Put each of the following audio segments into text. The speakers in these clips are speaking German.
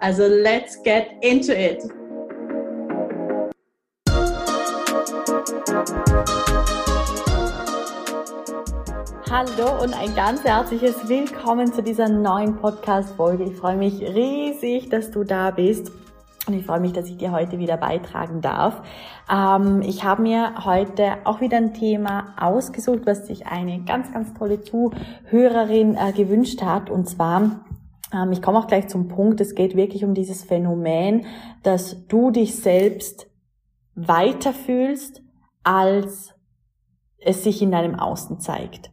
Also let's get into it! Hallo und ein ganz herzliches Willkommen zu dieser neuen Podcast-Folge. Ich freue mich riesig, dass du da bist. Und ich freue mich, dass ich dir heute wieder beitragen darf. Ähm, ich habe mir heute auch wieder ein Thema ausgesucht, was sich eine ganz, ganz tolle Zuhörerin äh, gewünscht hat. Und zwar, ich komme auch gleich zum Punkt, es geht wirklich um dieses Phänomen, dass du dich selbst weiter fühlst, als es sich in deinem Außen zeigt.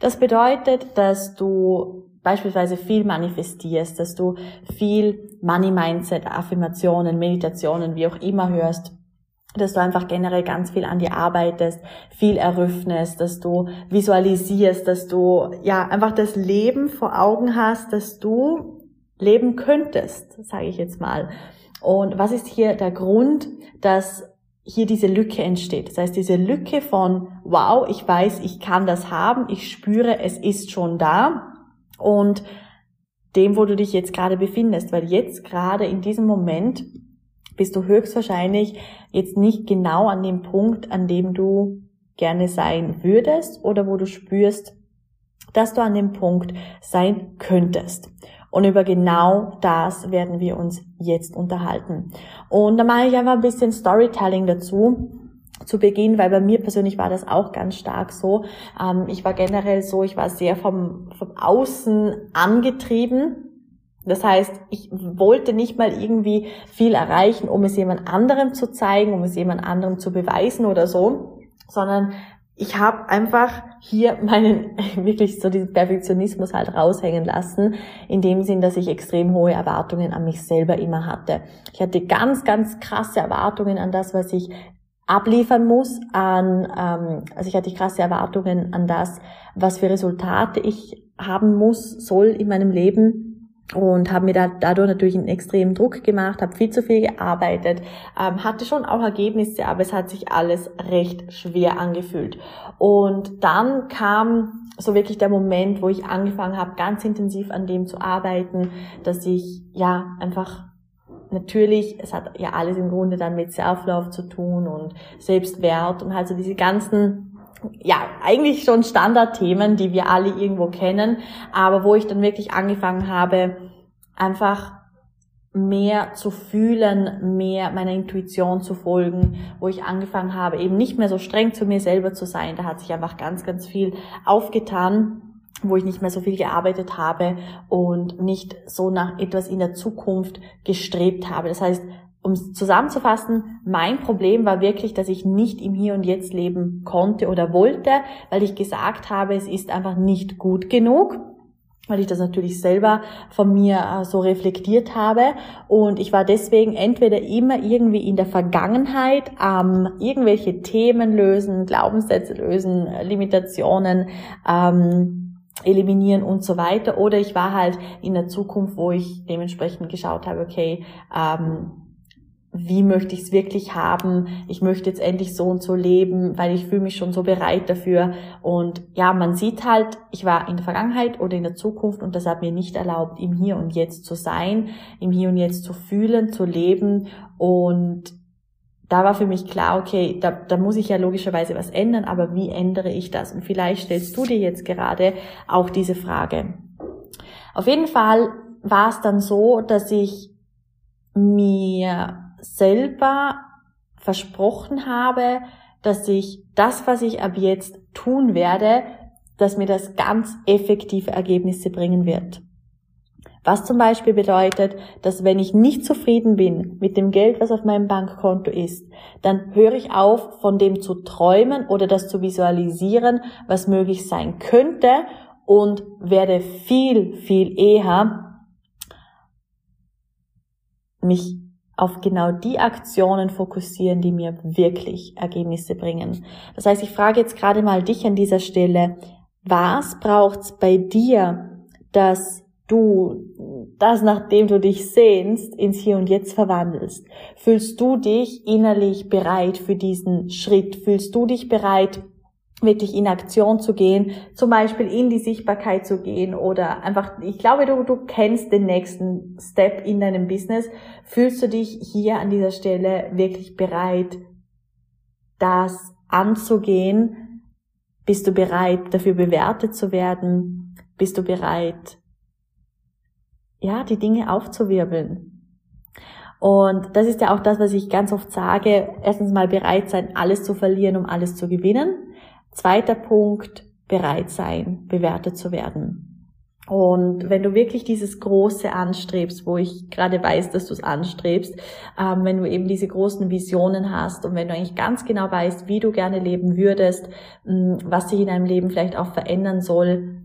Das bedeutet, dass du beispielsweise viel manifestierst, dass du viel Money Mindset, Affirmationen, Meditationen, wie auch immer hörst, dass du einfach generell ganz viel an dir arbeitest, viel eröffnest, dass du visualisierst, dass du ja einfach das Leben vor Augen hast, dass du leben könntest, sage ich jetzt mal. Und was ist hier der Grund, dass hier diese Lücke entsteht. Das heißt, diese Lücke von, wow, ich weiß, ich kann das haben, ich spüre, es ist schon da und dem, wo du dich jetzt gerade befindest, weil jetzt gerade in diesem Moment bist du höchstwahrscheinlich jetzt nicht genau an dem Punkt, an dem du gerne sein würdest oder wo du spürst, dass du an dem Punkt sein könntest. Und über genau das werden wir uns jetzt unterhalten. Und da mache ich einfach ein bisschen Storytelling dazu zu Beginn, weil bei mir persönlich war das auch ganz stark so. Ähm, ich war generell so, ich war sehr vom, vom Außen angetrieben. Das heißt, ich wollte nicht mal irgendwie viel erreichen, um es jemand anderem zu zeigen, um es jemand anderem zu beweisen oder so, sondern ich habe einfach hier meinen wirklich so diesen Perfektionismus halt raushängen lassen, in dem Sinn, dass ich extrem hohe Erwartungen an mich selber immer hatte. Ich hatte ganz, ganz krasse Erwartungen an das, was ich abliefern muss, an ähm, also ich hatte krasse Erwartungen an das, was für Resultate ich haben muss, soll in meinem Leben und habe mir da, dadurch natürlich einen extremen Druck gemacht, habe viel zu viel gearbeitet, ähm, hatte schon auch Ergebnisse, aber es hat sich alles recht schwer angefühlt. Und dann kam so wirklich der Moment, wo ich angefangen habe, ganz intensiv an dem zu arbeiten, dass ich ja einfach natürlich, es hat ja alles im Grunde dann mit Self-Love zu tun und Selbstwert und halt so diese ganzen ja, eigentlich schon Standardthemen, die wir alle irgendwo kennen, aber wo ich dann wirklich angefangen habe, einfach mehr zu fühlen, mehr meiner Intuition zu folgen, wo ich angefangen habe, eben nicht mehr so streng zu mir selber zu sein. Da hat sich einfach ganz, ganz viel aufgetan wo ich nicht mehr so viel gearbeitet habe und nicht so nach etwas in der Zukunft gestrebt habe. Das heißt, um es zusammenzufassen, mein Problem war wirklich, dass ich nicht im Hier und Jetzt leben konnte oder wollte, weil ich gesagt habe, es ist einfach nicht gut genug weil ich das natürlich selber von mir äh, so reflektiert habe. Und ich war deswegen entweder immer irgendwie in der Vergangenheit ähm, irgendwelche Themen lösen, Glaubenssätze lösen, Limitationen ähm, eliminieren und so weiter. Oder ich war halt in der Zukunft, wo ich dementsprechend geschaut habe, okay, ähm, wie möchte ich es wirklich haben, ich möchte jetzt endlich so und so leben, weil ich fühle mich schon so bereit dafür. Und ja, man sieht halt, ich war in der Vergangenheit oder in der Zukunft und das hat mir nicht erlaubt, im Hier und Jetzt zu sein, im Hier und Jetzt zu fühlen, zu leben. Und da war für mich klar, okay, da, da muss ich ja logischerweise was ändern, aber wie ändere ich das? Und vielleicht stellst du dir jetzt gerade auch diese Frage. Auf jeden Fall war es dann so, dass ich mir selber versprochen habe, dass ich das, was ich ab jetzt tun werde, dass mir das ganz effektive Ergebnisse bringen wird. Was zum Beispiel bedeutet, dass wenn ich nicht zufrieden bin mit dem Geld, was auf meinem Bankkonto ist, dann höre ich auf, von dem zu träumen oder das zu visualisieren, was möglich sein könnte und werde viel, viel eher mich auf genau die Aktionen fokussieren, die mir wirklich Ergebnisse bringen. Das heißt, ich frage jetzt gerade mal dich an dieser Stelle, was braucht's bei dir, dass du das, nachdem du dich sehnst, ins Hier und Jetzt verwandelst? Fühlst du dich innerlich bereit für diesen Schritt? Fühlst du dich bereit, wirklich in Aktion zu gehen, zum Beispiel in die Sichtbarkeit zu gehen oder einfach, ich glaube, du, du kennst den nächsten Step in deinem Business. Fühlst du dich hier an dieser Stelle wirklich bereit, das anzugehen? Bist du bereit, dafür bewertet zu werden? Bist du bereit, ja, die Dinge aufzuwirbeln? Und das ist ja auch das, was ich ganz oft sage. Erstens mal bereit sein, alles zu verlieren, um alles zu gewinnen. Zweiter Punkt, bereit sein, bewertet zu werden. Und wenn du wirklich dieses Große anstrebst, wo ich gerade weiß, dass du es anstrebst, ähm, wenn du eben diese großen Visionen hast und wenn du eigentlich ganz genau weißt, wie du gerne leben würdest, mh, was sich in deinem Leben vielleicht auch verändern soll,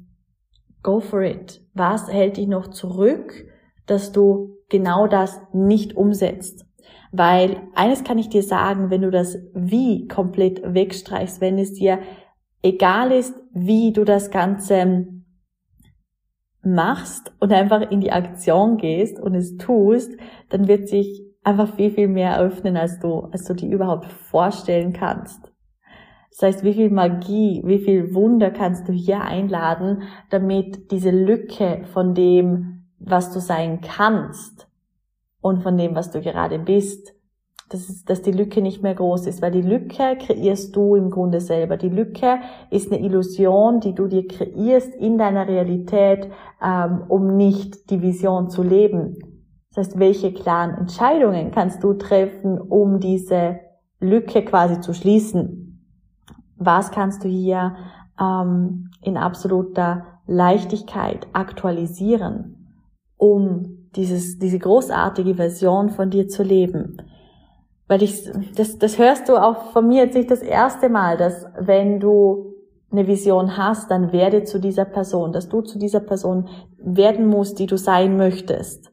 go for it. Was hält dich noch zurück, dass du genau das nicht umsetzt? Weil eines kann ich dir sagen, wenn du das Wie komplett wegstreichst, wenn es dir egal ist, wie du das Ganze machst und einfach in die Aktion gehst und es tust, dann wird sich einfach viel, viel mehr öffnen, als du, als du dir überhaupt vorstellen kannst. Das heißt, wie viel Magie, wie viel Wunder kannst du hier einladen, damit diese Lücke von dem, was du sein kannst, und von dem, was du gerade bist, dass, es, dass die Lücke nicht mehr groß ist, weil die Lücke kreierst du im Grunde selber. Die Lücke ist eine Illusion, die du dir kreierst in deiner Realität, ähm, um nicht die Vision zu leben. Das heißt, welche klaren Entscheidungen kannst du treffen, um diese Lücke quasi zu schließen? Was kannst du hier ähm, in absoluter Leichtigkeit aktualisieren, um dieses, diese großartige Version von dir zu leben. Weil ich, das, das hörst du auch von mir jetzt nicht das erste Mal, dass wenn du eine Vision hast, dann werde zu dieser Person, dass du zu dieser Person werden musst, die du sein möchtest.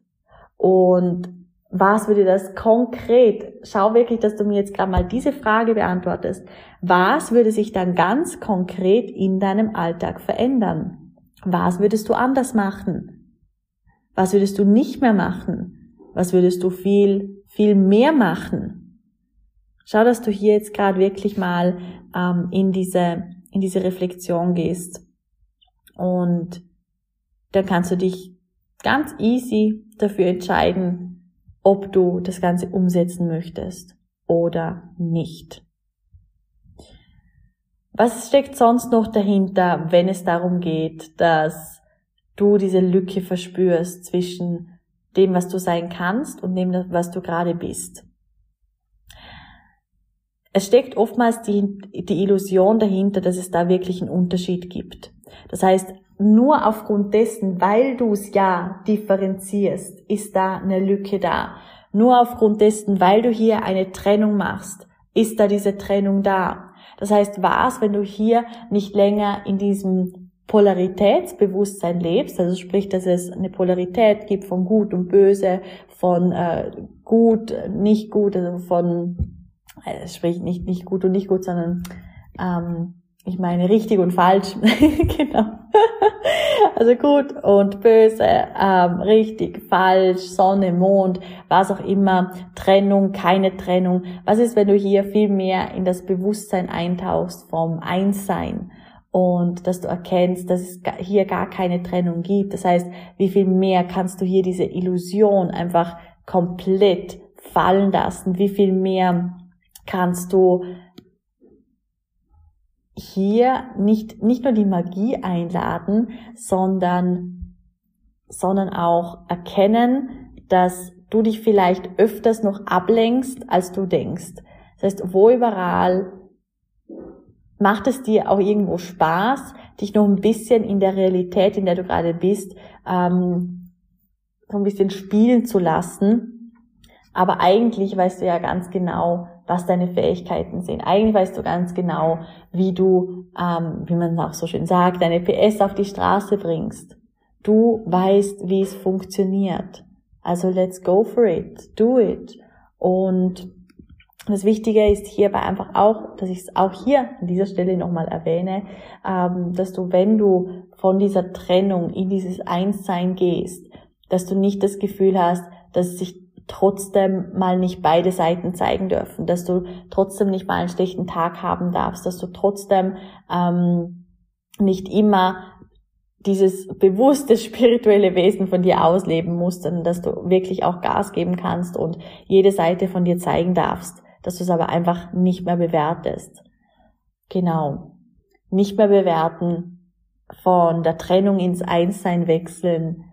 Und was würde das konkret, schau wirklich, dass du mir jetzt gerade mal diese Frage beantwortest. Was würde sich dann ganz konkret in deinem Alltag verändern? Was würdest du anders machen? Was würdest du nicht mehr machen? Was würdest du viel, viel mehr machen? Schau, dass du hier jetzt gerade wirklich mal ähm, in diese, in diese Reflexion gehst. Und dann kannst du dich ganz easy dafür entscheiden, ob du das Ganze umsetzen möchtest oder nicht. Was steckt sonst noch dahinter, wenn es darum geht, dass du diese Lücke verspürst zwischen dem, was du sein kannst und dem, was du gerade bist. Es steckt oftmals die, die Illusion dahinter, dass es da wirklich einen Unterschied gibt. Das heißt, nur aufgrund dessen, weil du es ja differenzierst, ist da eine Lücke da. Nur aufgrund dessen, weil du hier eine Trennung machst, ist da diese Trennung da. Das heißt, was, wenn du hier nicht länger in diesem Polaritätsbewusstsein lebst, also sprich, dass es eine Polarität gibt von Gut und Böse, von äh, gut, nicht gut, also von, äh, sprich nicht nicht gut und nicht gut, sondern ähm, ich meine richtig und falsch, genau. also gut und böse, ähm, richtig, falsch, Sonne, Mond, was auch immer, Trennung, keine Trennung. Was ist, wenn du hier viel mehr in das Bewusstsein eintauchst vom Einssein? Und dass du erkennst, dass es hier gar keine Trennung gibt. Das heißt, wie viel mehr kannst du hier diese Illusion einfach komplett fallen lassen? Wie viel mehr kannst du hier nicht, nicht nur die Magie einladen, sondern, sondern auch erkennen, dass du dich vielleicht öfters noch ablenkst, als du denkst. Das heißt, wo überall macht es dir auch irgendwo Spaß, dich noch ein bisschen in der Realität, in der du gerade bist, ähm, so ein bisschen spielen zu lassen. Aber eigentlich weißt du ja ganz genau, was deine Fähigkeiten sind. Eigentlich weißt du ganz genau, wie du, ähm, wie man auch so schön sagt, deine PS auf die Straße bringst. Du weißt, wie es funktioniert. Also let's go for it, do it. Und das Wichtige ist hierbei einfach auch, dass ich es auch hier an dieser Stelle nochmal erwähne, ähm, dass du, wenn du von dieser Trennung in dieses Einssein gehst, dass du nicht das Gefühl hast, dass sich trotzdem mal nicht beide Seiten zeigen dürfen, dass du trotzdem nicht mal einen schlechten Tag haben darfst, dass du trotzdem ähm, nicht immer dieses bewusste spirituelle Wesen von dir ausleben musst, sondern dass du wirklich auch Gas geben kannst und jede Seite von dir zeigen darfst dass du es aber einfach nicht mehr bewertest. Genau. Nicht mehr bewerten, von der Trennung ins Einssein wechseln,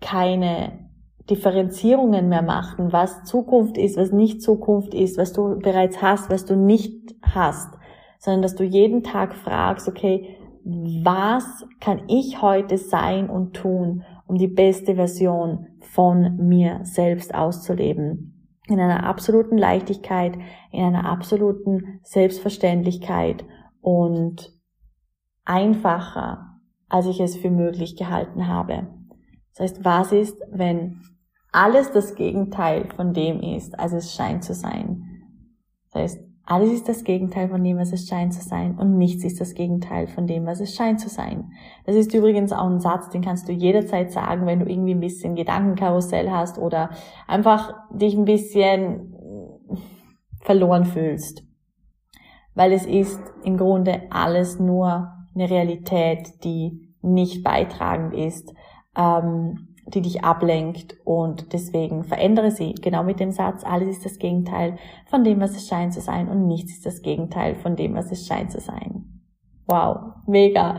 keine Differenzierungen mehr machen, was Zukunft ist, was nicht Zukunft ist, was du bereits hast, was du nicht hast, sondern dass du jeden Tag fragst, okay, was kann ich heute sein und tun, um die beste Version von mir selbst auszuleben? In einer absoluten Leichtigkeit, in einer absoluten Selbstverständlichkeit und einfacher, als ich es für möglich gehalten habe. Das heißt, was ist, wenn alles das Gegenteil von dem ist, als es scheint zu sein? Das heißt, alles ist das Gegenteil von dem, was es scheint zu sein und nichts ist das Gegenteil von dem, was es scheint zu sein. Das ist übrigens auch ein Satz, den kannst du jederzeit sagen, wenn du irgendwie ein bisschen Gedankenkarussell hast oder einfach dich ein bisschen verloren fühlst. Weil es ist im Grunde alles nur eine Realität, die nicht beitragend ist. Ähm, die dich ablenkt und deswegen verändere sie. Genau mit dem Satz, alles ist das Gegenteil von dem, was es scheint zu sein und nichts ist das Gegenteil von dem, was es scheint zu sein. Wow, mega.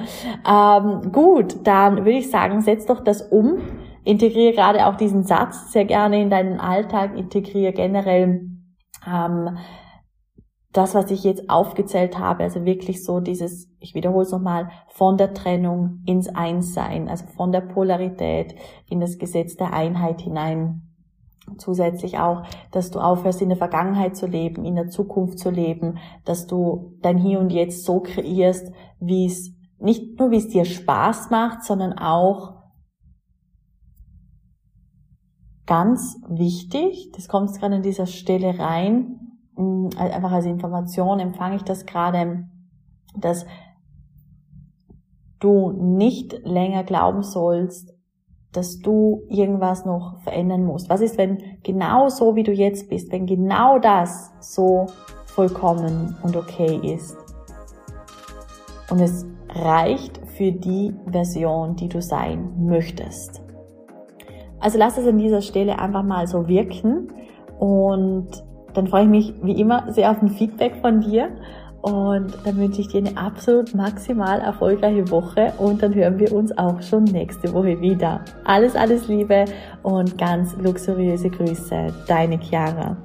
Ähm, gut, dann würde ich sagen, setz doch das um. Integriere gerade auch diesen Satz sehr gerne in deinen Alltag. Integriere generell ähm, das, was ich jetzt aufgezählt habe, also wirklich so dieses, ich wiederhole es nochmal, von der Trennung ins Einssein, also von der Polarität in das Gesetz der Einheit hinein. Zusätzlich auch, dass du aufhörst, in der Vergangenheit zu leben, in der Zukunft zu leben, dass du dein Hier und Jetzt so kreierst, wie es, nicht nur wie es dir Spaß macht, sondern auch ganz wichtig, das kommt gerade an dieser Stelle rein, einfach als Information empfange ich das gerade, dass du nicht länger glauben sollst, dass du irgendwas noch verändern musst. Was ist, wenn genau so wie du jetzt bist, wenn genau das so vollkommen und okay ist? Und es reicht für die Version, die du sein möchtest. Also lass es an dieser Stelle einfach mal so wirken und dann freue ich mich wie immer sehr auf ein Feedback von dir und dann wünsche ich dir eine absolut maximal erfolgreiche Woche und dann hören wir uns auch schon nächste Woche wieder. Alles, alles Liebe und ganz luxuriöse Grüße, deine Chiara.